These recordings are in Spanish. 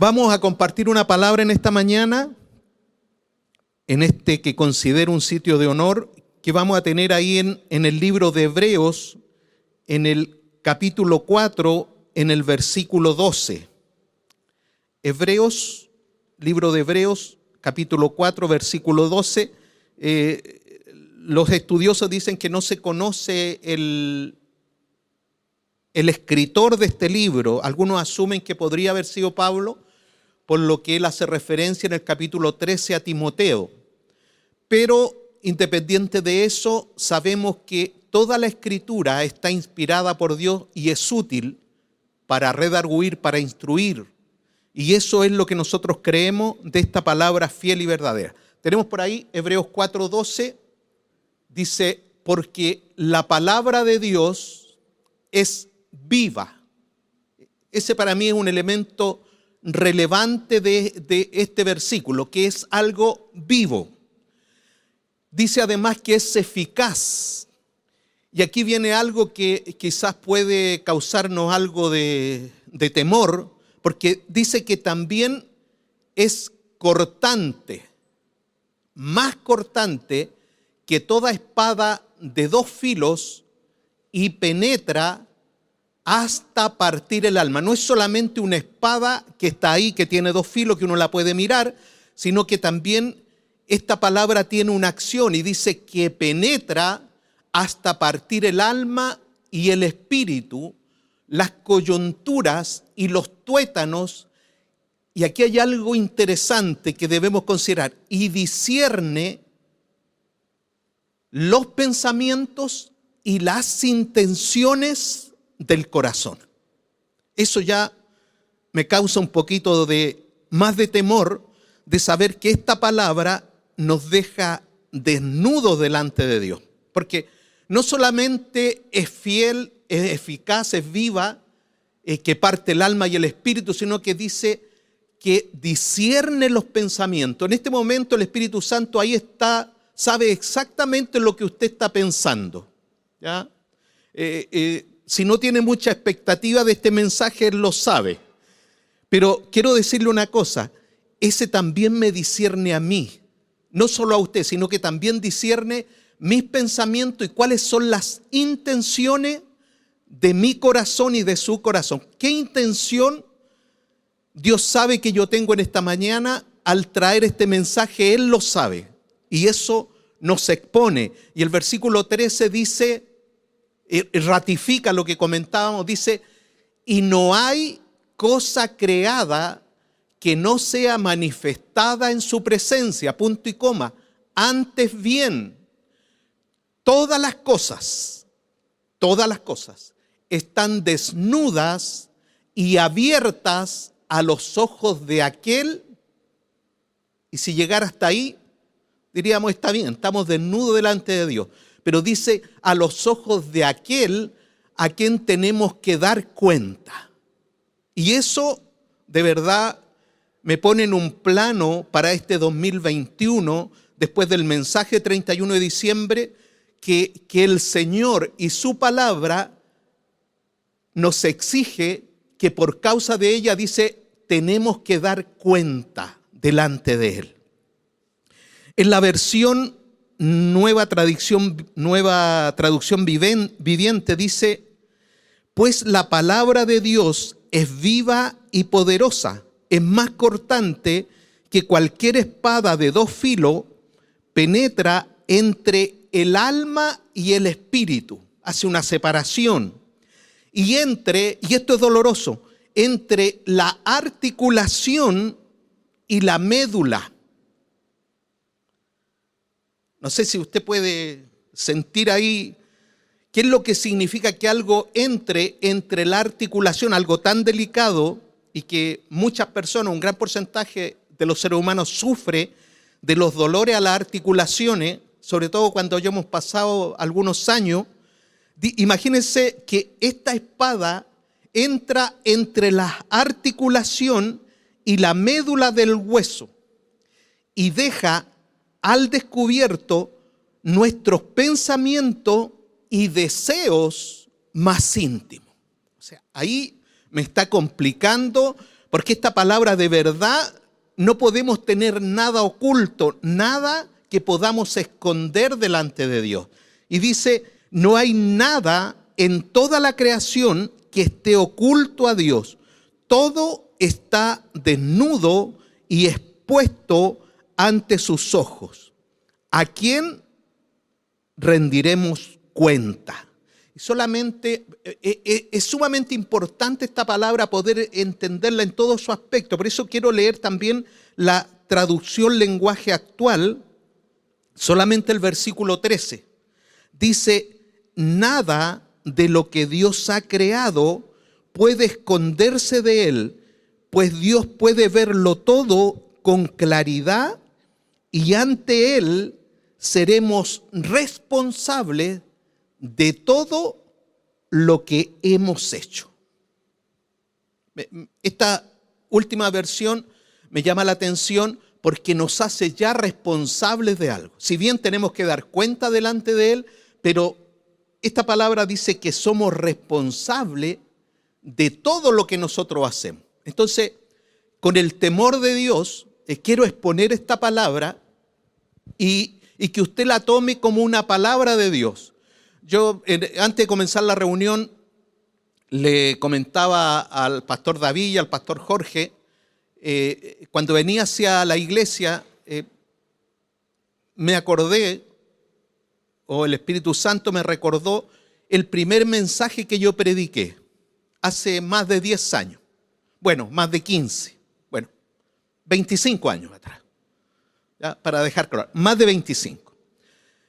Vamos a compartir una palabra en esta mañana, en este que considero un sitio de honor, que vamos a tener ahí en, el libro de Hebreos, en el capítulo 4, en el versículo 12. Hebreos, libro de Hebreos, capítulo 4, versículo 12. Eh, los estudiosos dicen que no se conoce el, el escritor de este libro. Algunos asumen que podría haber sido Pablo, por lo que él hace referencia en el capítulo 13 a Timoteo. Pero independiente de eso, sabemos que toda la escritura está inspirada por Dios y es útil para redarguir, para instruir. Y eso es lo que nosotros creemos de esta palabra fiel y verdadera. Tenemos por ahí Hebreos 4:12, dice, porque la palabra de Dios es viva. Ese para mí es un elemento relevante de, este versículo, que es algo vivo. Dice además que es eficaz. Y aquí viene algo que quizás puede causarnos algo de, temor, porque dice que también es cortante, más cortante que toda espada de dos filos y penetra hasta partir el alma. No es solamente una espada que está ahí, que tiene dos filos, que uno la puede mirar, sino que también esta palabra tiene una acción y dice que penetra hasta partir el alma y el espíritu, las coyunturas y los tuétanos. Y aquí hay algo interesante que debemos considerar. Y discierne los pensamientos y las intenciones del corazón. Eso ya me causa un poquito de más de temor de saber que esta palabra nos deja desnudos delante de Dios. Porque no solamente es fiel, es eficaz, es viva, es que parte el alma y el espíritu, sino que dice que discierne los pensamientos. En este momento el Espíritu Santo ahí está, sabe exactamente lo que usted está pensando. ¿ya? Eh, eh, si no tiene mucha expectativa de este mensaje, él lo sabe. Pero quiero decirle una cosa, ese también me discierne a mí, no solo a usted, sino que también discierne mis pensamientos y cuáles son las intenciones de mi corazón y de su corazón. ¿Qué intención Dios sabe que yo tengo en esta mañana al traer este mensaje? Él lo sabe. Y eso nos expone. Y el versículo 13 dice, ratifica lo que comentábamos, dice, y no hay cosa creada que no sea manifestada en su presencia, punto y coma. Antes bien, todas las cosas, todas las cosas están desnudas y abiertas a los ojos de aquel, y si llegara hasta ahí, diríamos, está bien, estamos desnudos delante de Dios pero dice a los ojos de aquel a quien tenemos que dar cuenta. Y eso de verdad me pone en un plano para este 2021, después del mensaje 31 de diciembre, que, que el Señor y su palabra nos exige que por causa de ella, dice, tenemos que dar cuenta delante de Él. En la versión nueva traducción, nueva traducción viviente dice, pues la palabra de Dios es viva y poderosa, es más cortante que cualquier espada de dos filos, penetra entre el alma y el espíritu, hace una separación. Y entre, y esto es doloroso, entre la articulación y la médula no sé si usted puede sentir ahí qué es lo que significa que algo entre entre la articulación, algo tan delicado y que muchas personas, un gran porcentaje de los seres humanos sufre de los dolores a las articulaciones, sobre todo cuando ya hemos pasado algunos años. Imagínense que esta espada entra entre la articulación y la médula del hueso y deja al descubierto nuestros pensamientos y deseos más íntimos. O sea, ahí me está complicando Porque esta palabra de verdad no podemos tener nada oculto, nada que podamos esconder delante de Dios. Y dice, no hay nada en toda la creación que esté oculto a Dios. Todo está desnudo y expuesto ante sus ojos. ¿A quién rendiremos cuenta? Solamente eh, eh, eh, es sumamente importante esta palabra poder entenderla en todo su aspecto. Por eso quiero leer también la traducción lenguaje actual, solamente el versículo 13. Dice, nada de lo que Dios ha creado puede esconderse de él, pues Dios puede verlo todo con claridad y ante él seremos responsables de todo lo que hemos hecho. Esta última versión me llama la atención porque nos hace ya responsables de algo. Si bien tenemos que dar cuenta delante de Él, pero esta palabra dice que somos responsables de todo lo que nosotros hacemos. Entonces, con el temor de Dios, eh, quiero exponer esta palabra y, que usted la tome como una palabra de Dios. Yo, antes de comenzar la reunión, le comentaba al pastor David y al pastor Jorge, eh, cuando venía hacia la iglesia, eh, me acordé o el Espíritu Santo me recordó el primer mensaje que yo prediqué hace más de 10 años. Bueno, más de 15. Bueno, 25 años atrás. Para dejar claro, más de 25.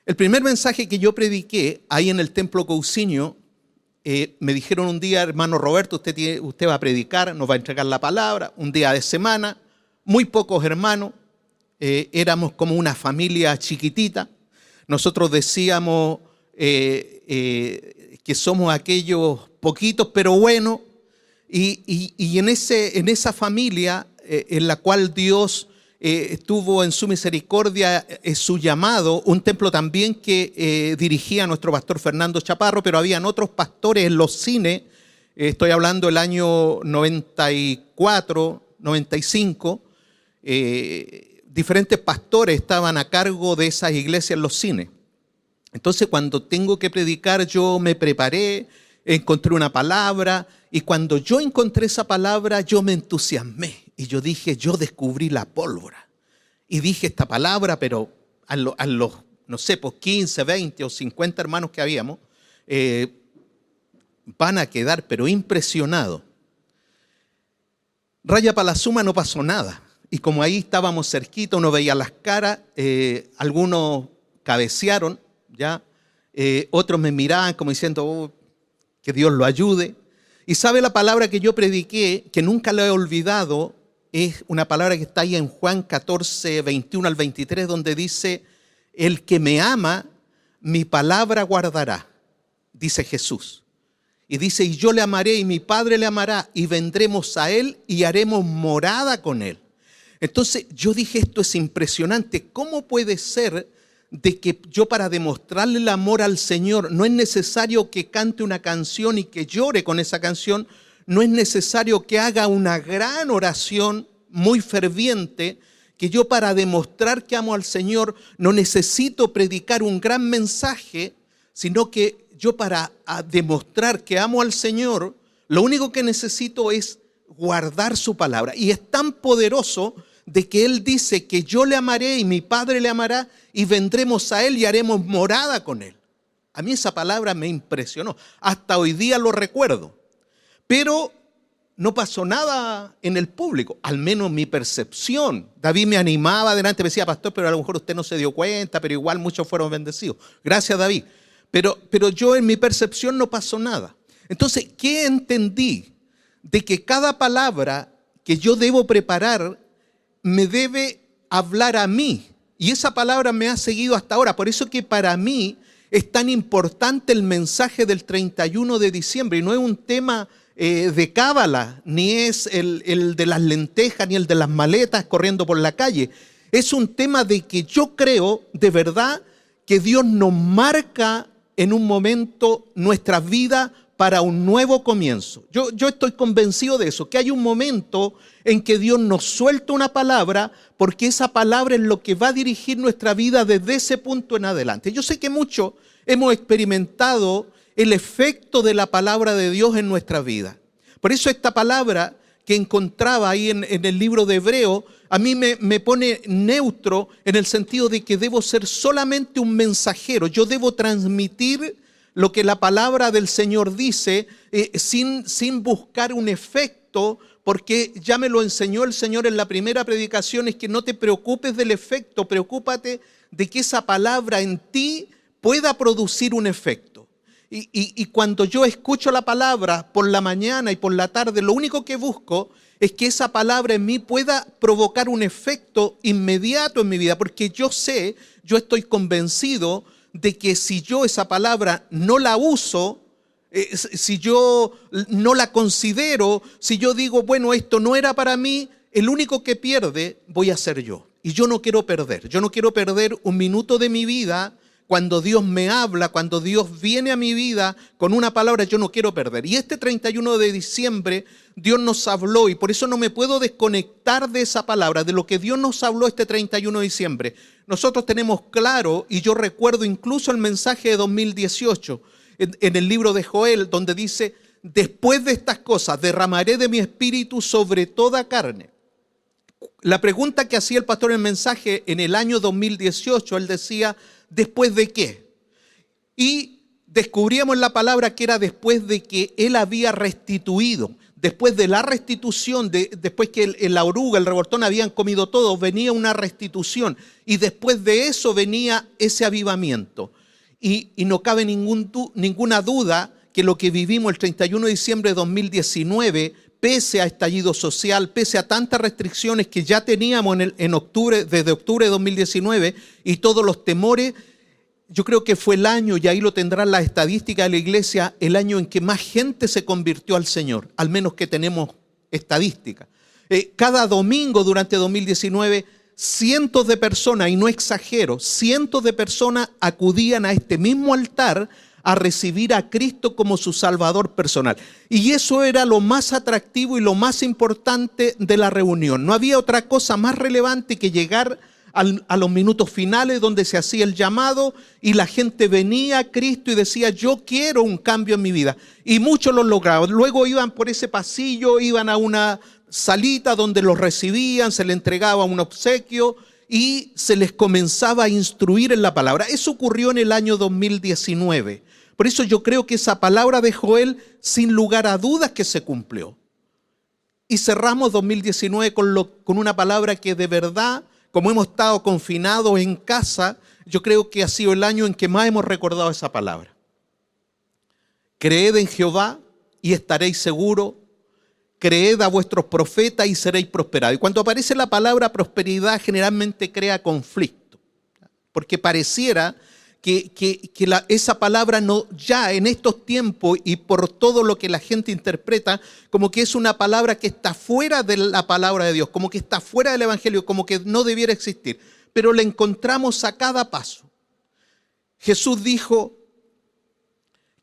El primer mensaje que yo prediqué ahí en el templo Cousinio, eh, me dijeron un día, hermano Roberto, usted, usted va a predicar, nos va a entregar la palabra, un día de semana, muy pocos hermanos, eh, éramos como una familia chiquitita, nosotros decíamos eh, que somos aquellos poquitos pero buenos, y, en, ese, en, esa familia eh, en la cual Dios tuvo en su misericordia su llamado, un templo también que dirigía nuestro pastor Fernando Chaparro, pero habían otros pastores en los cines, estoy hablando del año 94, 95, diferentes pastores estaban a cargo de esas iglesias en los cines. Entonces cuando tengo que predicar yo me preparé, encontré una palabra y cuando yo encontré esa palabra yo me entusiasmé y yo dije, yo descubrí la pólvora. Y dije esta palabra, pero a, los, no sé, pues 15, 20 o 50 hermanos que habíamos, eh, van a quedar pero impresionados. Raya para la suma no pasó nada y como ahí estábamos cerquita, uno veía las caras, eh, algunos cabecearon, ¿ya? Eh, otros me miraban como diciendo, oh, que Dios lo ayude. Y sabe la palabra que yo prediqué, que nunca la he olvidado, es una palabra que está ahí en Juan 14, 21 al 23, donde dice, el que me ama, mi palabra guardará, dice Jesús. Y dice, y yo le amaré y mi Padre le amará y vendremos a él y haremos morada con él. Entonces yo dije, esto es impresionante. ¿Cómo puede ser de que yo para demostrarle el amor al Señor no es necesario que cante una canción y que llore con esa canción? No es necesario que haga una gran oración muy ferviente, que yo para demostrar que amo al Señor no necesito predicar un gran mensaje, sino que yo para demostrar que amo al Señor, lo único que necesito es guardar su palabra. Y es tan poderoso de que Él dice que yo le amaré y mi Padre le amará y vendremos a Él y haremos morada con Él. A mí esa palabra me impresionó. Hasta hoy día lo recuerdo. Pero no pasó nada en el público, al menos mi percepción. David me animaba adelante, me decía, pastor, pero a lo mejor usted no se dio cuenta, pero igual muchos fueron bendecidos. Gracias, David. Pero, pero yo en mi percepción no pasó nada. Entonces, ¿qué entendí? De que cada palabra que yo debo preparar me debe hablar a mí. Y esa palabra me ha seguido hasta ahora. Por eso que para mí es tan importante el mensaje del 31 de diciembre. Y no es un tema eh, de cábala, ni es el, el de las lentejas, ni el de las maletas corriendo por la calle. Es un tema de que yo creo de verdad que Dios nos marca en un momento nuestra vida para un nuevo comienzo. Yo, yo estoy convencido de eso, que hay un momento en que Dios nos suelta una palabra porque esa palabra es lo que va a dirigir nuestra vida desde ese punto en adelante. Yo sé que muchos hemos experimentado el efecto de la palabra de Dios en nuestra vida. Por eso esta palabra que encontraba ahí en, el libro de Hebreo, a mí me, pone neutro en el sentido de que debo ser solamente un mensajero. Yo debo transmitir lo que la palabra del Señor dice eh, sin, sin buscar un efecto, porque ya me lo enseñó el Señor en la primera predicación, es que no te preocupes del efecto, preocúpate de que esa palabra en ti pueda producir un efecto. Y, cuando yo escucho la palabra por la mañana y por la tarde, lo único que busco es que esa palabra en mí pueda provocar un efecto inmediato en mi vida, porque yo sé, yo estoy convencido de que si yo esa palabra no la uso, eh, si yo no la considero, si yo digo, bueno, esto no era para mí, el único que pierde voy a ser yo. Y yo no quiero perder, yo no quiero perder un minuto de mi vida cuando Dios me habla, cuando Dios viene a mi vida con una palabra, yo no quiero perder. Y este 31 de diciembre Dios nos habló y por eso no me puedo desconectar de esa palabra, de lo que Dios nos habló este 31 de diciembre. Nosotros tenemos claro, y yo recuerdo incluso el mensaje de 2018 en, el libro de Joel, donde dice, después de estas cosas derramaré de mi espíritu sobre toda carne. La pregunta que hacía el pastor en el mensaje en el año 2018, él decía, después de qué. Y descubríamos la palabra que era después de que él había restituido. Después de la restitución, de, después que el, la oruga, el revoltón habían comido todo, venía una restitución. Y después de eso venía ese avivamiento. Y, no cabe ninguna duda que lo que vivimos el 31 de diciembre de 2019, pese a estallido social, pese a tantas restricciones que ya teníamos en, octubre, desde octubre de 2019 y todos los temores, yo creo que fue el año, y ahí lo tendrán las estadísticas de la iglesia, el año en que más gente se convirtió al Señor, al menos que tenemos estadísticas. Eh, cada domingo durante 2019, cientos de personas, y no exagero, cientos de personas acudían a este mismo altar a recibir a Cristo como su Salvador personal. Y eso era lo más atractivo y lo más importante de la reunión. No había otra cosa más relevante que llegar a los minutos finales donde se hacía el llamado y la gente venía a Cristo y decía, yo quiero un cambio en mi vida. Y muchos lo lograban. Luego iban por ese pasillo, iban a una salita donde los recibían, se les entregaba un obsequio y se les comenzaba a instruir en la palabra. Eso ocurrió en el año 2019. Por eso yo creo que esa palabra de Joel, sin lugar a dudas que se cumplió. Y cerramos 2019 con, lo, con una palabra que de verdad como hemos estado confinados en casa, yo creo que ha sido el año en que más hemos recordado esa palabra. Creed en Jehová y estaréis seguros. Creed a vuestros profetas y seréis prosperados. Y cuando aparece la palabra prosperidad, generalmente crea conflicto, porque pareciera que, esa palabra no, ya en estos tiempos y por todo lo que la gente interpreta, como que es una palabra que está fuera de la palabra de Dios, como que está fuera del Evangelio, como que no debiera existir. Pero la encontramos a cada paso. Jesús dijo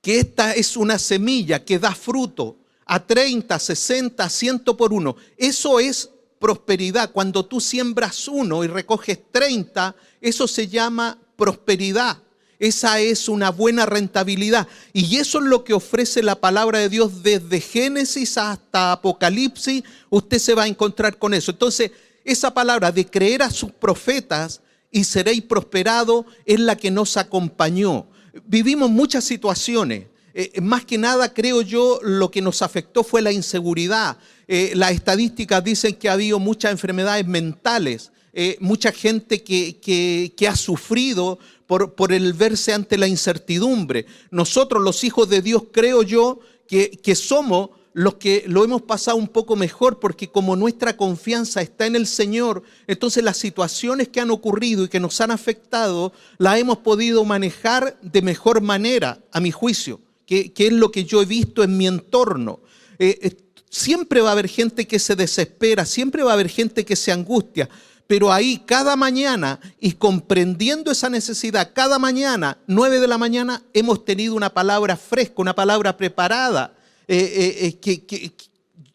que esta es una semilla que da fruto a 30, 60, 100 por uno. Eso es prosperidad. Cuando tú siembras uno y recoges 30, eso se llama prosperidad. Esa es una buena rentabilidad. Y eso es lo que ofrece la palabra de Dios desde Génesis hasta Apocalipsis. Usted se va a encontrar con eso. Entonces, esa palabra de creer a sus profetas y seréis prosperado es la que nos acompañó. Vivimos muchas situaciones. Eh, más que nada, creo yo, lo que nos afectó fue la inseguridad. Eh, las estadísticas dicen que ha habido muchas enfermedades mentales. Eh, mucha gente que, ha sufrido por, por, el verse ante la incertidumbre. Nosotros, los hijos de Dios, creo yo que, que somos los que lo hemos pasado un poco mejor, porque como nuestra confianza está en el Señor, entonces las situaciones que han ocurrido y que nos han afectado, las hemos podido manejar de mejor manera, a mi juicio, que es lo que yo he visto en mi entorno. Eh, eh, siempre va a haber gente que se desespera, siempre va a haber gente que se angustia, pero ahí cada mañana y comprendiendo esa necesidad, cada mañana, 9 de la mañana, hemos tenido una palabra fresca, una palabra preparada. Eh, que,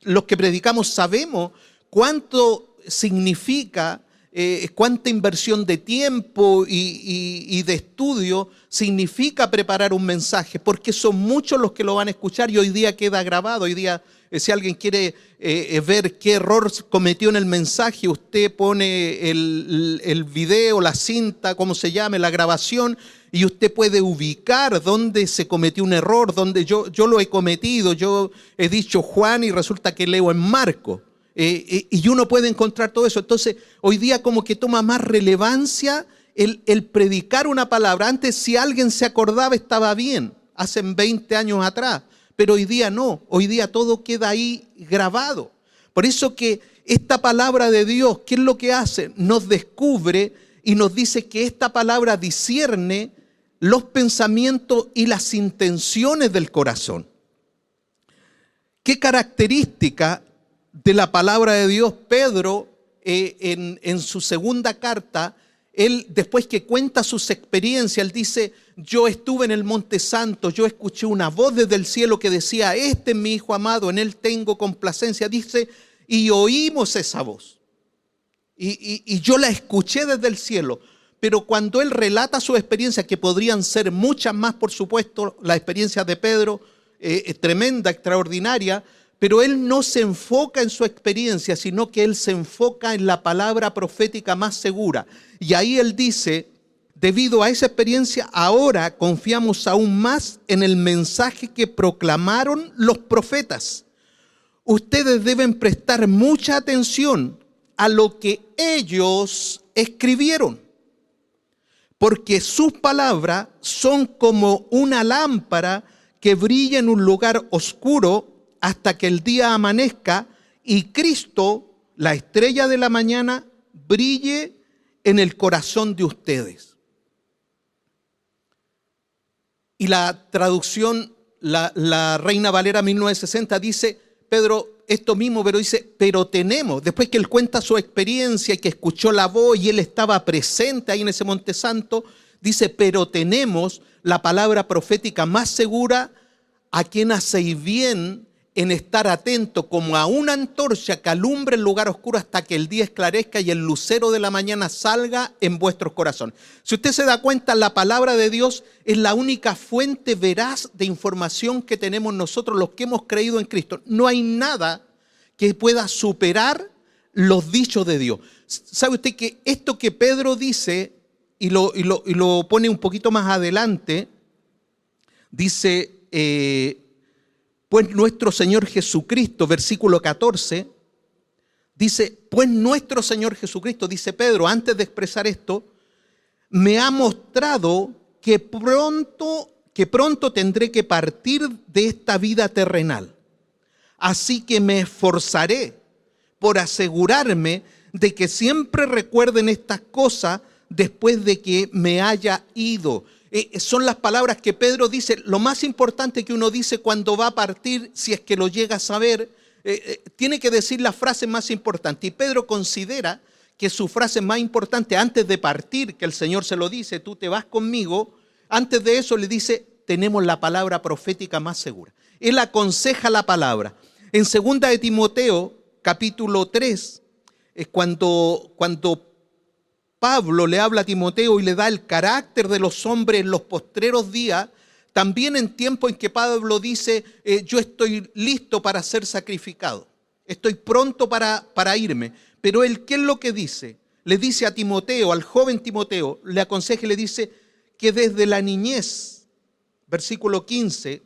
los que predicamos sabemos cuánto significa, cuánta inversión de tiempo y, de estudio significa preparar un mensaje, porque son muchos los que lo van a escuchar y hoy día queda grabado, hoy día eh, si alguien quiere eh, eh, ver qué error cometió en el mensaje, usted pone el, video, la cinta, como se llame, la grabación, y usted puede ubicar dónde se cometió un error, dónde yo lo he cometido, yo he dicho Juan y resulta que leo en Marco. Y uno puede encontrar todo eso. Entonces, hoy día como que toma más relevancia el, el predicar una palabra. Antes, si alguien se acordaba, estaba bien, hace 20 años atrás. Pero hoy día no, hoy día todo queda ahí grabado. Por eso que esta palabra de Dios, ¿qué es lo que hace? Nos descubre y nos dice que esta palabra discierne los pensamientos y las intenciones del corazón. ¿Qué característica de la palabra de Dios Pedro eh, en, su segunda carta él, después que cuenta sus experiencias, él dice, yo estuve en el Monte Santo, yo escuché una voz desde el cielo que decía, este es mi Hijo amado, en él tengo complacencia. Dice, y oímos esa voz. Y, yo la escuché desde el cielo. Pero cuando él relata su experiencia, que podrían ser muchas más, por supuesto, la experiencia de Pedro, eh, es tremenda, extraordinaria, pero él no se enfoca en su experiencia, sino que él se enfoca en la palabra profética más segura. Y ahí él dice, debido a esa experiencia, ahora confiamos aún más en el mensaje que proclamaron los profetas. Ustedes deben prestar mucha atención a lo que ellos escribieron, porque sus palabras son como una lámpara que brilla en un lugar oscuro hasta que el día amanezca y Cristo, la estrella de la mañana, brille en el corazón de ustedes. Y la traducción, la, Reina Valera 1960 dice, Pedro, esto mismo, pero dice, pero tenemos, después que él cuenta su experiencia y que escuchó la voz y él estaba presente ahí en ese Monte Santo, dice, pero tenemos la palabra profética más segura a quien hacéis bien en estar atento como a una antorcha que alumbre el lugar oscuro hasta que el día esclarezca y el lucero de la mañana salga en vuestros corazones. Si usted se da cuenta, la palabra de Dios es la única fuente veraz de información que tenemos nosotros los que hemos creído en Cristo. No hay nada que pueda superar los dichos de Dios. ¿Sabe usted que esto que Pedro dice, y lo, y lo, pone un poquito más adelante, dice... Eh, pues nuestro Señor Jesucristo, versículo 14, dice, pues nuestro Señor Jesucristo, dice Pedro, antes de expresar esto, me ha mostrado que pronto, que pronto tendré que partir de esta vida terrenal. Así que me esforzaré por asegurarme de que siempre recuerden estas cosas después de que me haya ido. Son las palabras que Pedro dice, lo más importante que uno dice cuando va a partir, si es que lo llega a saber, eh, eh, tiene que decir la frase más importante. Y Pedro considera que su frase más importante antes de partir, que el Señor se lo dice, tú te vas conmigo, antes de eso le dice, tenemos la palabra profética más segura. Él aconseja la palabra. En segunda de Timoteo, capítulo 3, es cuando, cuando Pablo le habla a Timoteo y le da el carácter de los hombres en los postreros días, también en tiempo en que Pablo dice, eh, yo estoy listo para ser sacrificado, estoy pronto para, para irme. Pero él, ¿qué es lo que dice? Le dice a Timoteo, al joven Timoteo, le aconseja y le dice que desde la niñez, versículo 15,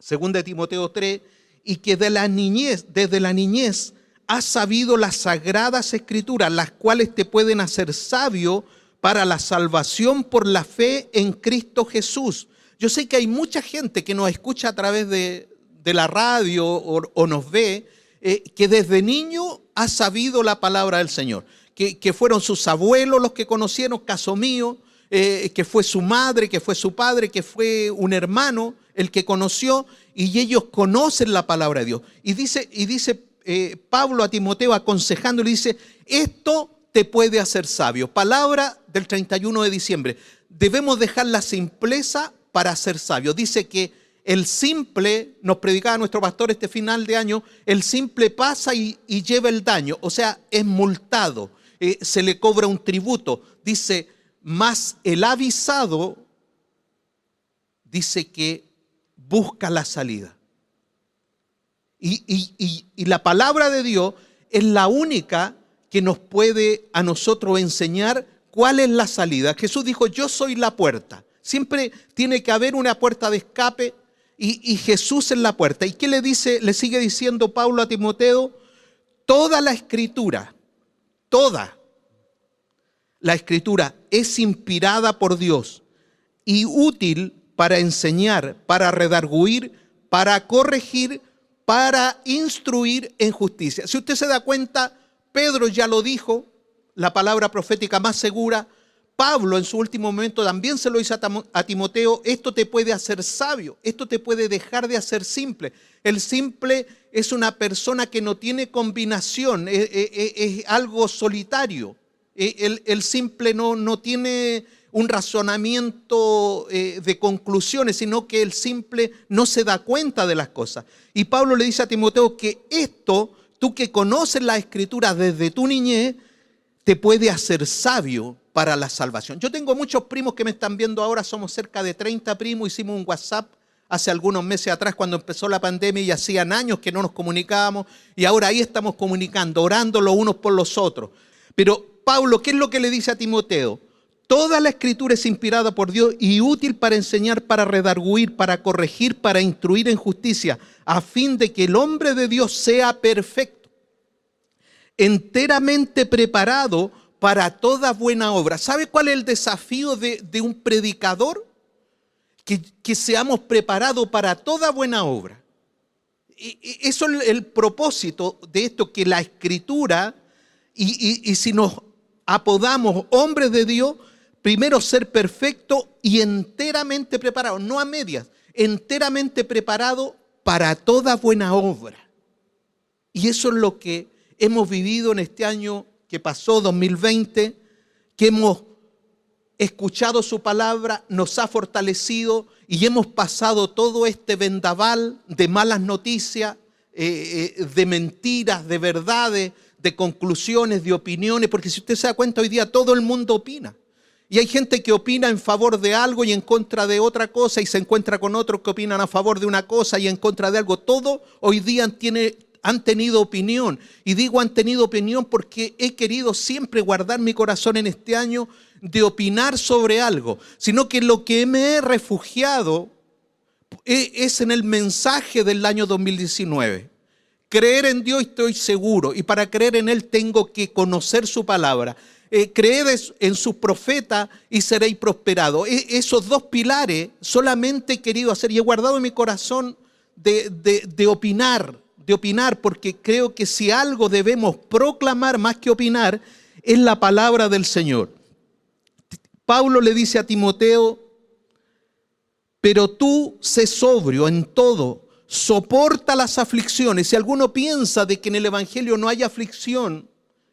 segunda de Timoteo 3, y que de la niñez, desde la niñez, has sabido las sagradas escrituras, las cuales te pueden hacer sabio para la salvación por la fe en Cristo Jesús. Yo sé que hay mucha gente que nos escucha a través de, la radio o, nos ve, eh, que desde niño ha sabido la palabra del Señor, que, fueron sus abuelos los que conocieron, caso mío, eh, que fue su madre, que fue su padre, que fue un hermano el que conoció, y ellos conocen la palabra de Dios. Y dice, y dice eh, Pablo a Timoteo aconsejando, le dice, esto te puede hacer sabio. Palabra del 31 de diciembre. Debemos dejar la simpleza para ser sabio. Dice que el simple, nos predicaba nuestro pastor este final de año, el simple pasa y, lleva el daño, o sea, es multado, eh, se le cobra un tributo. Dice, más el avisado dice que busca la salida. Y, la palabra de Dios es la única que nos puede a nosotros enseñar cuál es la salida. Jesús dijo, yo soy la puerta. Siempre tiene que haber una puerta de escape y, Jesús en la puerta. ¿Y qué le dice? Le sigue diciendo Pablo a Timoteo, toda la escritura, toda la escritura es inspirada por Dios y útil para enseñar, para redarguir, para corregir, para instruir en justicia. Si usted se da cuenta, Pedro ya lo dijo, la palabra profética más segura, Pablo en su último momento también se lo hizo a Timoteo, esto te puede hacer sabio, esto te puede dejar de hacer simple. El simple es una persona que no tiene combinación, es, algo solitario. E, el, simple no, no, tiene un razonamiento eh, de conclusiones, sino que el simple no se da cuenta de las cosas. Y Pablo le dice a Timoteo que esto, tú que conoces la escritura desde tu niñez, te puede hacer sabio para la salvación. Yo tengo muchos primos que me están viendo ahora, somos cerca de 30 primos, hicimos un WhatsApp hace algunos meses atrás cuando empezó la pandemia y hacían años que no nos comunicábamos y ahora ahí estamos comunicando, orando los unos por los otros. Pero Pablo, ¿qué es lo que le dice a Timoteo? Toda la escritura es inspirada por Dios y útil para enseñar, para redarguir, para corregir, para instruir en justicia, a fin de que el hombre de Dios sea perfecto, enteramente preparado para toda buena obra. ¿Sabe cuál es el desafío de, un predicador? Que, seamos preparados para toda buena obra. eso es el, propósito de esto, que la escritura, y, si nos apodamos hombres de Dios, primero ser perfecto y enteramente preparado, no a medias, enteramente preparado para toda buena obra. Y eso es lo que hemos vivido en este año que pasó 2020, que hemos escuchado su palabra, nos ha fortalecido y hemos pasado todo este vendaval de malas noticias, eh, eh, de mentiras, de verdades, de conclusiones, de opiniones, porque si usted se da cuenta hoy día todo el mundo opina. Y hay gente que opina en favor de algo y en contra de otra cosa y se encuentra con otros que opinan a favor de una cosa y en contra de algo. Todo hoy día han tenido opinión. Y digo han tenido opinión porque he querido siempre guardar mi corazón en este año de opinar sobre algo, sino que lo que me he refugiado e, es en el mensaje del año 2019. Creer en Dios estoy seguro y para creer en Él tengo que conocer su palabra. Eh, creed en sus profetas y seréis prosperados. E, esos dos pilares solamente he querido hacer y he guardado en mi corazón de, de opinar, de opinar, porque creo que si algo debemos proclamar más que opinar, es la palabra del Señor. Pablo le dice a Timoteo, pero tú sé sobrio en todo, soporta las aflicciones. Si alguno piensa de que en el Evangelio no hay aflicción,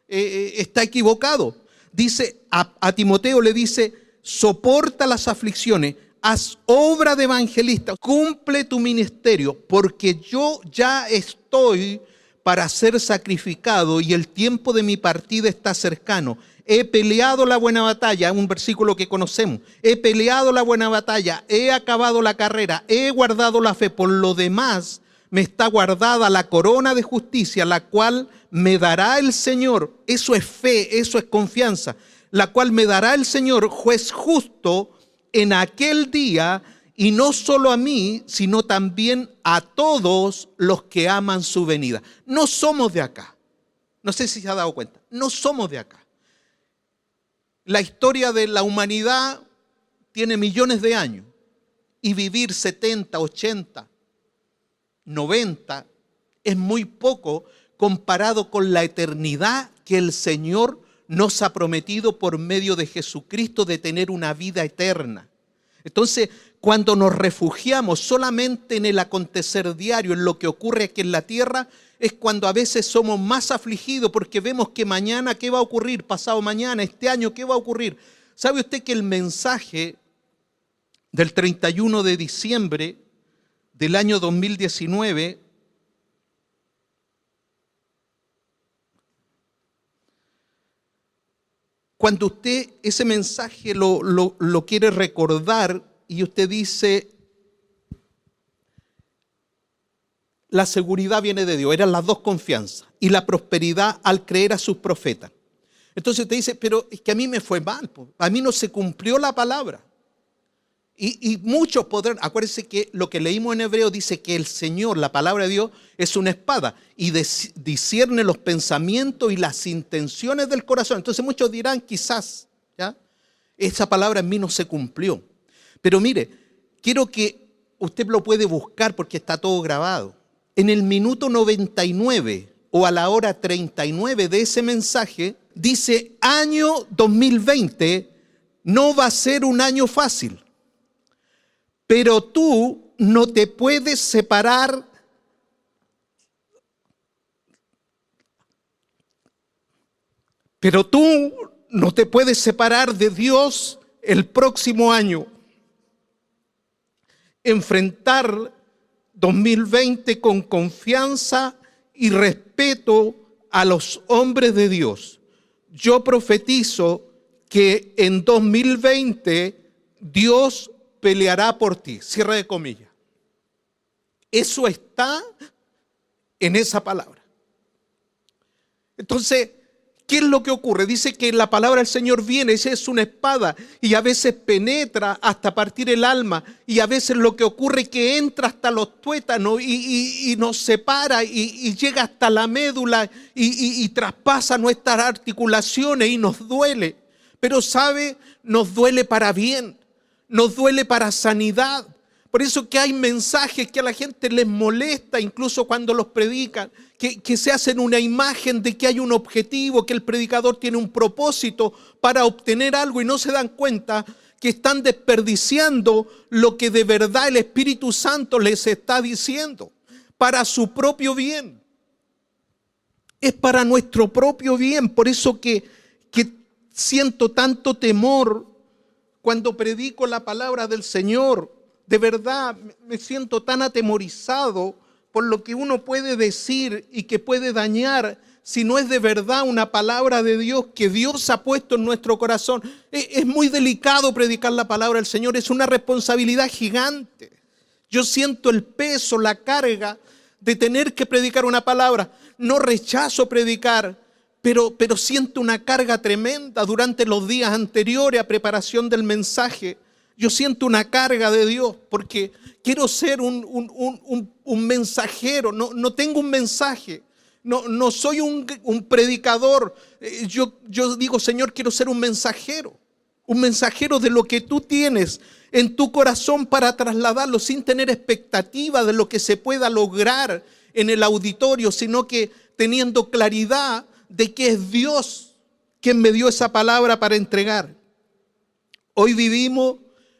eh, eh, está equivocado. Dice, a, Timoteo le dice, soporta las aflicciones haz obra de evangelista, cumple tu ministerio, porque yo ya estoy para ser sacrificado y el tiempo de mi partida está cercano. He peleado la buena batalla, un versículo que conocemos. He peleado la buena batalla, he acabado la carrera, he guardado la fe. Por lo demás, me está guardada la corona de justicia, la cual me dará el Señor. Eso es fe, eso es confianza. La cual me dará el Señor, juez justo, en aquel día, y no solo a mí, sino también a todos los que aman su venida. No somos de acá. No sé si se ha dado cuenta. No somos de acá. La historia de la humanidad tiene millones de años y vivir 70, 80, 90 es muy poco comparado con la eternidad que el Señor nos ha prometido por medio de Jesucristo de tener una vida eterna. Entonces, cuando nos refugiamos solamente en el acontecer diario, en lo que ocurre aquí en la tierra, es cuando a veces somos más afligidos porque vemos que mañana qué va a ocurrir, pasado mañana, este año qué va a ocurrir. ¿Sabe usted que el mensaje del 31 de diciembre del año 2019 cuando usted ese mensaje lo, lo, quiere recordar y usted dice, la seguridad viene de Dios, eran las dos confianzas, y la prosperidad al creer a sus profetas. Entonces usted dice, pero es que a mí me fue mal, a mí no se cumplió la palabra. Y, muchos podrán, acuérdense que lo que leímos en hebreo dice que el Señor, la palabra de Dios, es una espada y discierne los pensamientos y las intenciones del corazón. Entonces muchos dirán, quizás, ¿ya? Esa palabra en mí no se cumplió. Pero mire, quiero que usted lo puede buscar porque está todo grabado. En el minuto 99 o a la hora 39 de ese mensaje, dice, año 2020 no va a ser un año fácil pero tú no te puedes separar Pero tú no te puedes separar de Dios el próximo año. Enfrentar 2020 con confianza y respeto a los hombres de Dios. Yo profetizo que en 2020 Dios peleará por ti. Cierre de comillas. Eso está en esa palabra. Entonces, ¿qué es lo que ocurre? Dice que la palabra del Señor viene, esa es una espada y a veces penetra hasta partir el alma y a veces lo que ocurre es que entra hasta los tuétanos y, nos separa y, llega hasta la médula y traspasa nuestras articulaciones y nos duele. Pero sabe, nos duele para bien nos duele para sanidad. Por eso que hay mensajes que a la gente les molesta, incluso cuando los predican, que, se hacen una imagen de que hay un objetivo, que el predicador tiene un propósito para obtener algo y no se dan cuenta que están desperdiciando lo que de verdad el Espíritu Santo les está diciendo para su propio bien. Es para nuestro propio bien. Por eso que, que siento tanto temor cuando predico la palabra del Señor, de verdad me siento tan atemorizado por lo que uno puede decir y que puede dañar si no es de verdad una palabra de Dios que Dios ha puesto en nuestro corazón. E, es muy delicado predicar la palabra del Señor, es una responsabilidad gigante. Yo siento el peso, la carga de tener que predicar una palabra. No rechazo predicar, pero, pero siento una carga tremenda durante los días anteriores a preparación del mensaje. Yo siento una carga de Dios porque quiero ser un, mensajero, no, no, tengo un mensaje, no, no soy un, predicador. Eh, yo, yo digo, Señor, quiero ser un mensajero, un mensajero de lo que tú tienes en tu corazón para trasladarlo sin tener expectativa de lo que se pueda lograr en el auditorio, sino que teniendo claridad de que es Dios quien me dio esa palabra para entregar. Hoy vivimos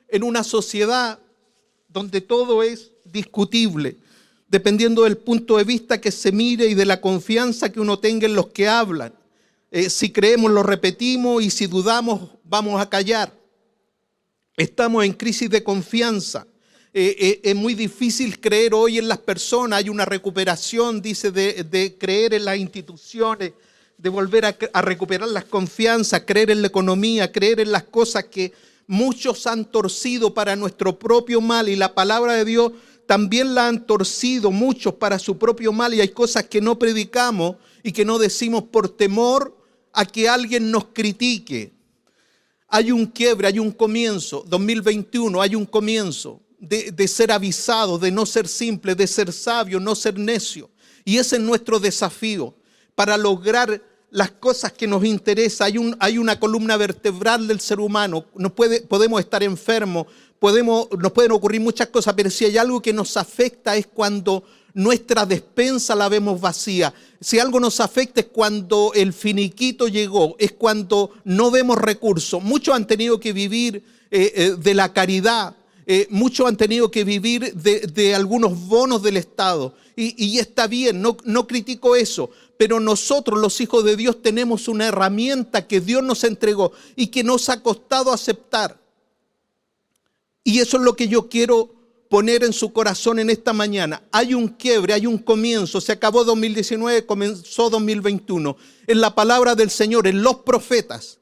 en una sociedad donde todo es discutible, dependiendo del punto de vista que se mire y de la confianza que uno tenga en los que hablan. Eh, si creemos, lo repetimos y si dudamos, vamos a callar. Estamos en crisis de confianza. Eh, eh, es muy difícil creer hoy en las personas. Hay una recuperación, dice, de creer en las instituciones, de volver a, recuperar las confianzas, creer en la economía, creer en las cosas que muchos han torcido para nuestro propio mal y la palabra de Dios también la han torcido muchos para su propio mal y hay cosas que no predicamos y que no decimos por temor a que alguien nos critique. Hay un quiebre, hay un comienzo, 2021 hay un comienzo de, de ser avisado, de no ser simple, de ser sabio, no ser necio. Y ese es nuestro desafío para lograr las cosas que nos interesan. Hay, un, hay una columna vertebral del ser humano. Nos puede, podemos estar enfermos, podemos, nos pueden ocurrir muchas cosas, pero si hay algo que nos afecta es cuando nuestra despensa la vemos vacía. Si algo nos afecta es cuando el finiquito llegó, es cuando no vemos recursos. Muchos han tenido que vivir eh, eh, de la caridad, eh, muchos han tenido que vivir de, algunos bonos del Estado. Y, está bien, no, no critico eso, pero nosotros los hijos de Dios tenemos una herramienta que Dios nos entregó y que nos ha costado aceptar. Y eso es lo que yo quiero poner en su corazón en esta mañana. Hay un quiebre, hay un comienzo. Se acabó 2019, comenzó 2021. En la palabra del Señor, en los profetas,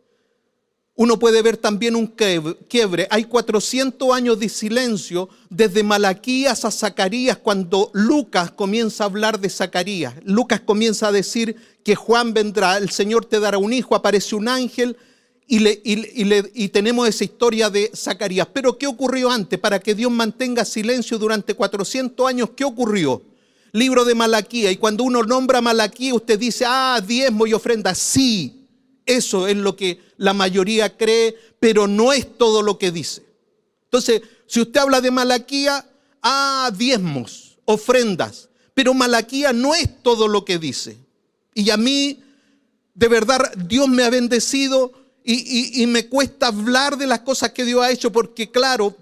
uno puede ver también un quiebre. Hay 400 años de silencio desde Malaquías a Zacarías cuando Lucas comienza a hablar de Zacarías. Lucas comienza a decir que Juan vendrá, el Señor te dará un hijo, aparece un ángel y, y tenemos esa historia de Zacarías. Pero ¿qué ocurrió antes para que Dios mantenga silencio durante 400 años? ¿Qué ocurrió? Libro de Malaquía. Y cuando uno nombra Malaquía, usted dice, ah, diezmo y ofrenda. Sí, eso es lo que la mayoría cree, pero no es todo lo que dice. Entonces, si usted habla de Malaquía, ah, diezmos, ofrendas, pero Malaquía no es todo lo que dice. Y a mí, de verdad, Dios me ha bendecido y, me cuesta hablar de las cosas que Dios ha hecho porque, claro,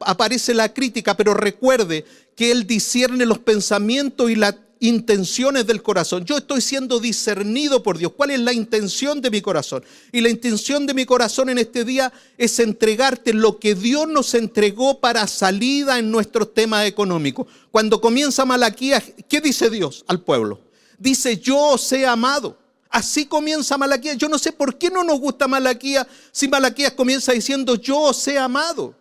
aparece la crítica, pero recuerde que Él discierne los pensamientos y la intenciones del corazón. Yo estoy siendo discernido por Dios. ¿Cuál es la intención de mi corazón? Y la intención de mi corazón en este día es entregarte lo que Dios nos entregó para salida en nuestros temas económicos. Cuando comienza Malaquías, ¿qué dice Dios al pueblo? Dice, yo os he amado. Así comienza Malaquías. Yo no sé por qué no nos gusta Malaquías si Malaquías comienza diciendo, yo os he amado.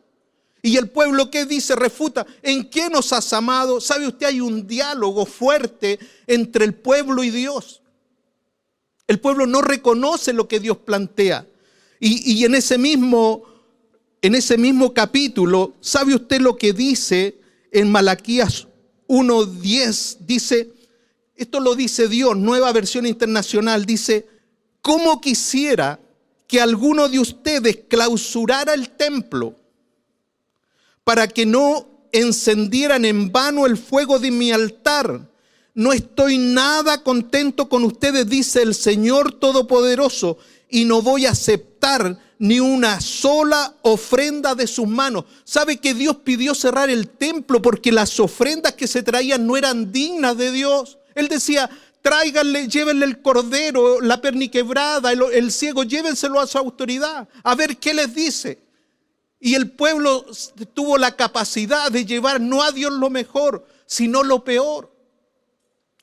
Y el pueblo que dice, refuta, ¿en qué nos has amado? ¿Sabe usted? Hay un diálogo fuerte entre el pueblo y Dios. El pueblo no reconoce lo que Dios plantea. Y, en, ese mismo, en ese mismo capítulo, ¿sabe usted lo que dice en Malaquías 1.10? Dice, esto lo dice Dios, nueva versión internacional, dice, ¿cómo quisiera que alguno de ustedes clausurara el templo? Para que no encendieran en vano el fuego de mi altar. No estoy nada contento con ustedes, dice el Señor Todopoderoso, y no voy a aceptar ni una sola ofrenda de sus manos. ¿Sabe que Dios pidió cerrar el templo porque las ofrendas que se traían no eran dignas de Dios? Él decía, tráiganle, llévenle el cordero, la perniquebrada, el, el ciego, llévenselo a su autoridad, a ver qué les dice. Y el pueblo tuvo la capacidad de llevar no a Dios lo mejor, sino lo peor.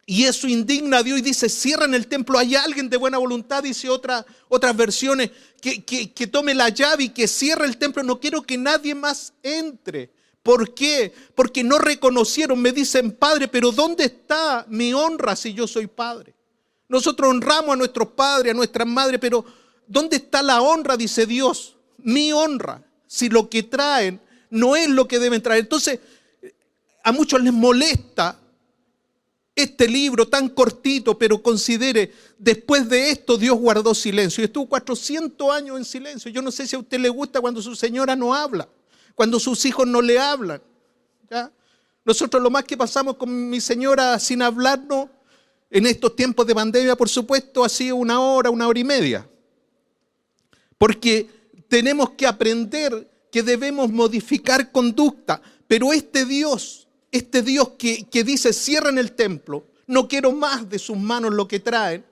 Y eso indigna a Dios y dice, cierren el templo. Hay alguien de buena voluntad, dice otra, otras versiones, que, que tome la llave y que cierre el templo. No quiero que nadie más entre. ¿Por qué? Porque no reconocieron, me dicen, Padre, pero ¿dónde está mi honra si yo soy Padre? Nosotros honramos a nuestros padres, a nuestras madres, pero ¿dónde está la honra? Dice Dios, mi honra si lo que traen no es lo que deben traer. Entonces, a muchos les molesta este libro tan cortito, pero considere, después de esto Dios guardó silencio. Y estuvo 400 años en silencio. Yo no sé si a usted le gusta cuando su señora no habla, cuando sus hijos no le hablan. Nosotros lo más que pasamos con mi señora sin hablarnos, en estos tiempos de pandemia, por supuesto, ha sido una hora, una hora y media. Porque tenemos que aprender que debemos modificar conducta. Pero este Dios, este Dios que, que dice, cierren el templo, no quiero más de sus manos lo que traen,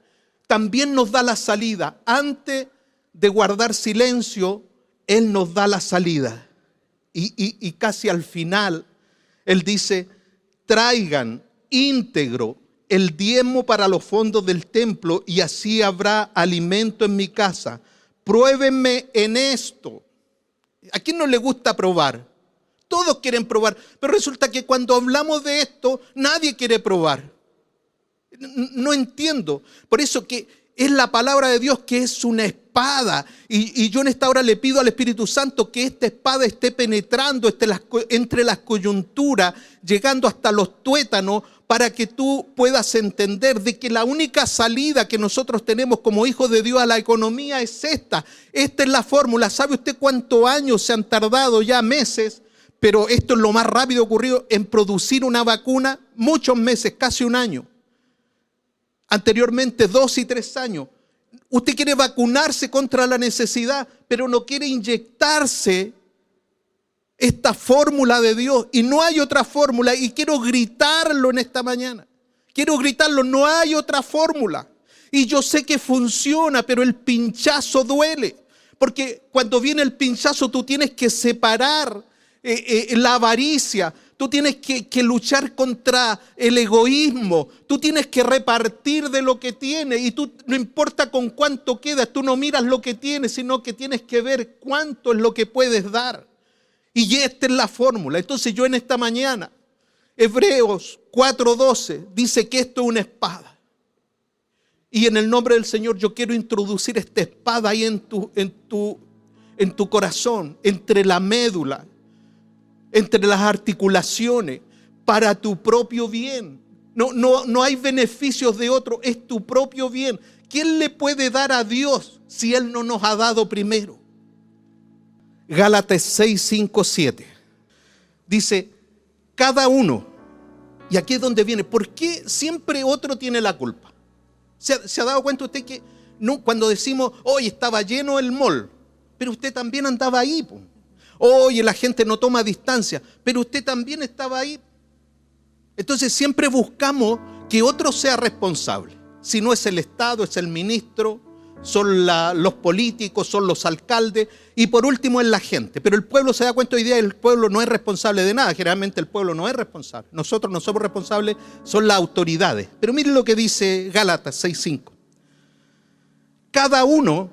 también nos da la salida. Antes de guardar silencio, Él nos da la salida. Y, y, casi al final, Él dice, traigan íntegro el diezmo para los fondos del templo y así habrá alimento en mi casa pruébenme en esto. ¿A quién no le gusta probar? Todos quieren probar, pero resulta que cuando hablamos de esto, nadie quiere probar. No entiendo. Por eso que es la palabra de Dios que es una espada. Y, yo en esta hora le pido al Espíritu Santo que esta espada esté penetrando entre las, entre las coyunturas, llegando hasta los tuétanos, para que tú puedas entender de que la única salida que nosotros tenemos como hijos de Dios a la economía es esta. Esta es la fórmula. ¿Sabe usted cuántos años se han tardado ya meses? Pero esto es lo más rápido ocurrido en producir una vacuna, muchos meses, casi un año. Anteriormente dos y tres años. Usted quiere vacunarse contra la necesidad, pero no quiere inyectarse esta fórmula de Dios y no hay otra fórmula y quiero gritarlo en esta mañana. Quiero gritarlo, no hay otra fórmula. Y yo sé que funciona, pero el pinchazo duele. Porque cuando viene el pinchazo tú tienes que separar eh, eh, la avaricia, tú tienes que, luchar contra el egoísmo, tú tienes que repartir de lo que tienes y tú no importa con cuánto quedas, tú no miras lo que tienes, sino que tienes que ver cuánto es lo que puedes dar. Y esta es la fórmula. Entonces yo en esta mañana, Hebreos 4:12 dice que esto es una espada. Y en el nombre del Señor yo quiero introducir esta espada ahí en tu, en tu, en tu corazón, entre la médula, entre las articulaciones, para tu propio bien. No, no, no hay beneficios de otro, es tu propio bien. ¿Quién le puede dar a Dios si Él no nos ha dado primero? Gálatas 6, 5, 7. Dice, cada uno, y aquí es donde viene, ¿por qué siempre otro tiene la culpa? ¿Se, ha dado cuenta usted que cuando decimos, hoy estaba lleno el mall, pero usted también andaba ahí? Oye, la gente no toma distancia, pero usted también estaba ahí. Entonces siempre buscamos que otro sea responsable. Si no es el Estado, es el ministro, son los políticos, son los alcaldes y por último es la gente. Pero el pueblo se da cuenta hoy día, el pueblo no es responsable de nada, generalmente el pueblo no es responsable. Nosotros no somos responsables, son las autoridades. Pero miren lo que dice Gálatas 6.5. Cada uno,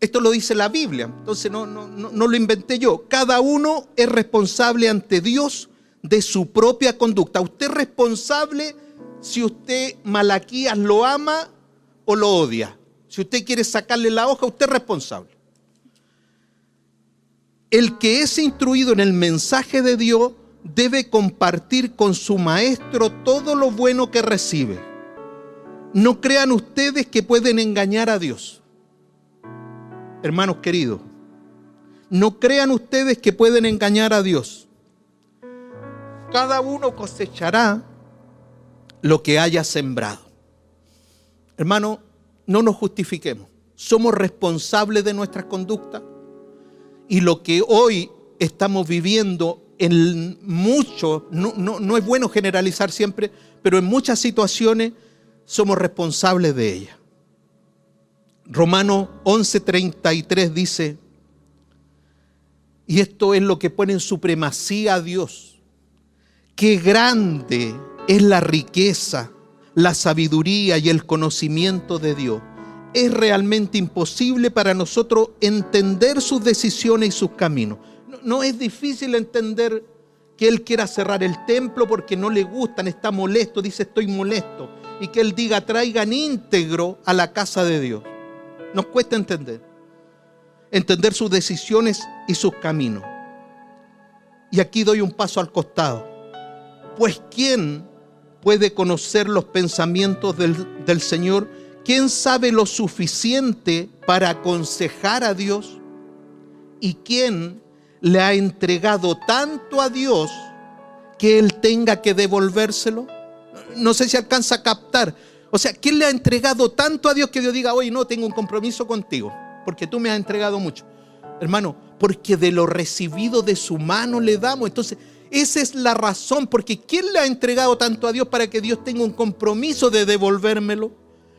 esto lo dice la Biblia, entonces no, no, no lo inventé yo, cada uno es responsable ante Dios de su propia conducta. Usted es responsable si usted Malaquías lo ama o lo odia. Si usted quiere sacarle la hoja, usted es responsable. El que es instruido en el mensaje de Dios debe compartir con su maestro todo lo bueno que recibe. No crean ustedes que pueden engañar a Dios. Hermanos queridos, no crean ustedes que pueden engañar a Dios. Cada uno cosechará lo que haya sembrado. Hermano, no nos justifiquemos. Somos responsables de nuestras conductas y lo que hoy estamos viviendo en muchos, no, no, es bueno generalizar siempre, pero en muchas situaciones somos responsables de ellas. Romano 11:33 dice, y esto es lo que pone en supremacía a Dios, qué grande es la riqueza la sabiduría y el conocimiento de Dios. Es realmente imposible para nosotros entender sus decisiones y sus caminos. No, es difícil entender que Él quiera cerrar el templo porque no le gustan, está molesto, dice estoy molesto. Y que Él diga traigan íntegro a la casa de Dios. Nos cuesta entender. Entender sus decisiones y sus caminos. Y aquí doy un paso al costado. Pues ¿quién puede conocer los pensamientos del, Señor? ¿Quién sabe lo suficiente para aconsejar a Dios? ¿Y quién le ha entregado tanto a Dios que Él tenga que devolvérselo? No sé si alcanza a captar. O sea, ¿quién le ha entregado tanto a Dios que Dios diga, hoy no, tengo un compromiso contigo, porque tú me has entregado mucho? Hermano, porque de lo recibido de su mano le damos. Entonces, esa es la razón, porque ¿quién le ha entregado tanto a Dios para que Dios tenga un compromiso de devolvérmelo?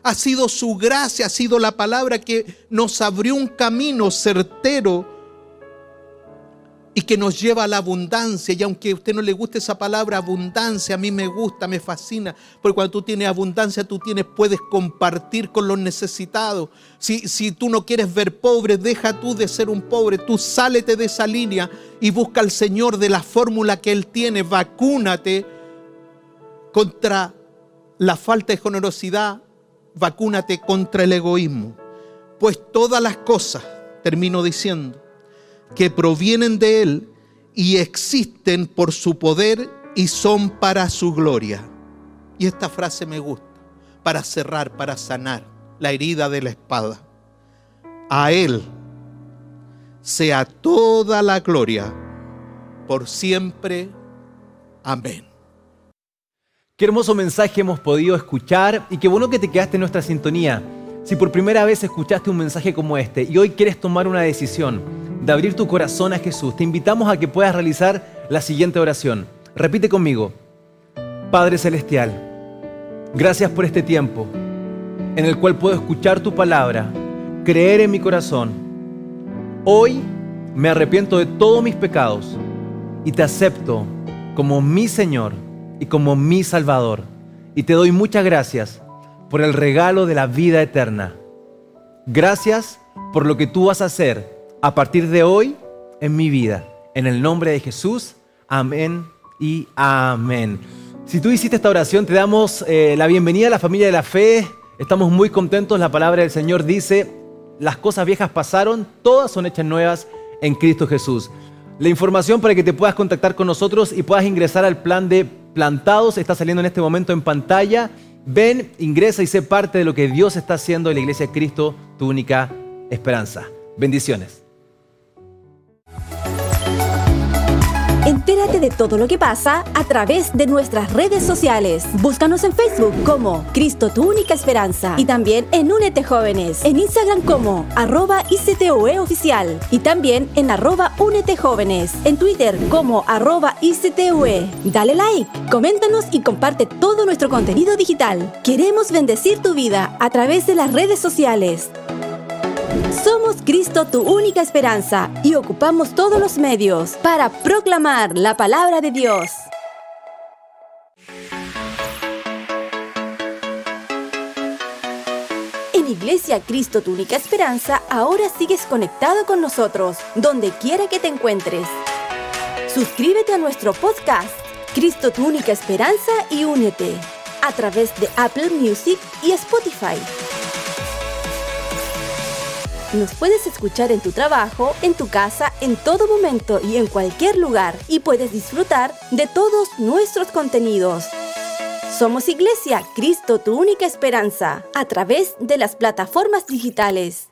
Ha sido su gracia, ha sido la palabra que nos abrió un camino certero y que nos lleva a la abundancia. Y aunque a usted no le guste esa palabra abundancia, a mí me gusta, me fascina, porque cuando tú tienes abundancia, tú tienes, puedes compartir con los necesitados. Si, si tú no quieres ver pobres, deja tú de ser un pobre, tú sálete de esa línea y busca al Señor de la fórmula que Él tiene, vacúnate contra la falta de generosidad, vacúnate contra el egoísmo. Pues todas las cosas, termino diciendo, que provienen de Él y existen por su poder y son para su gloria. Y esta frase me gusta, para cerrar, para sanar la herida de la espada. A Él sea toda la gloria por siempre. Amén. Qué hermoso mensaje hemos podido escuchar y qué bueno que te quedaste en nuestra sintonía. Si por primera vez escuchaste un mensaje como este y hoy quieres tomar una decisión, de abrir tu corazón a Jesús, te invitamos a que puedas realizar la siguiente oración. Repite conmigo. Padre Celestial, gracias por este tiempo en el cual puedo escuchar tu palabra, creer en mi corazón. Hoy me arrepiento de todos mis pecados y te acepto como mi Señor y como mi Salvador. Y te doy muchas gracias por el regalo de la vida eterna. Gracias por lo que tú vas a hacer a partir de hoy en mi vida. En el nombre de Jesús, amén y amén. Si tú hiciste esta oración, te damos eh, la bienvenida a la familia de la fe. Estamos muy contentos. La palabra del Señor dice, las cosas viejas pasaron, todas son hechas nuevas en Cristo Jesús. La información para que te puedas contactar con nosotros y puedas ingresar al plan de plantados está saliendo en este momento en pantalla. Ven, ingresa y sé parte de lo que Dios está haciendo en la iglesia de Cristo, tu única esperanza. Bendiciones. Entérate de todo lo que pasa a través de nuestras redes sociales. Búscanos en Facebook como Cristo tu única esperanza y también en Únete Jóvenes, en Instagram como arroba ICTUE oficial y también en arroba Únete Jóvenes, en Twitter como arroba ICTUE. Dale like, coméntanos y comparte todo nuestro contenido digital. Queremos bendecir tu vida a través de las redes sociales. Somos Cristo tu única esperanza y ocupamos todos los medios para proclamar la palabra de Dios. En Iglesia Cristo tu única esperanza, ahora sigues conectado con nosotros, donde quiera que te encuentres. Suscríbete a nuestro podcast, Cristo tu única esperanza y únete, a través de Apple Music y Spotify. Nos puedes escuchar en tu trabajo, en tu casa, en todo momento y en cualquier lugar y puedes disfrutar de todos nuestros contenidos. Somos Iglesia, Cristo, tu única esperanza, a través de las plataformas digitales.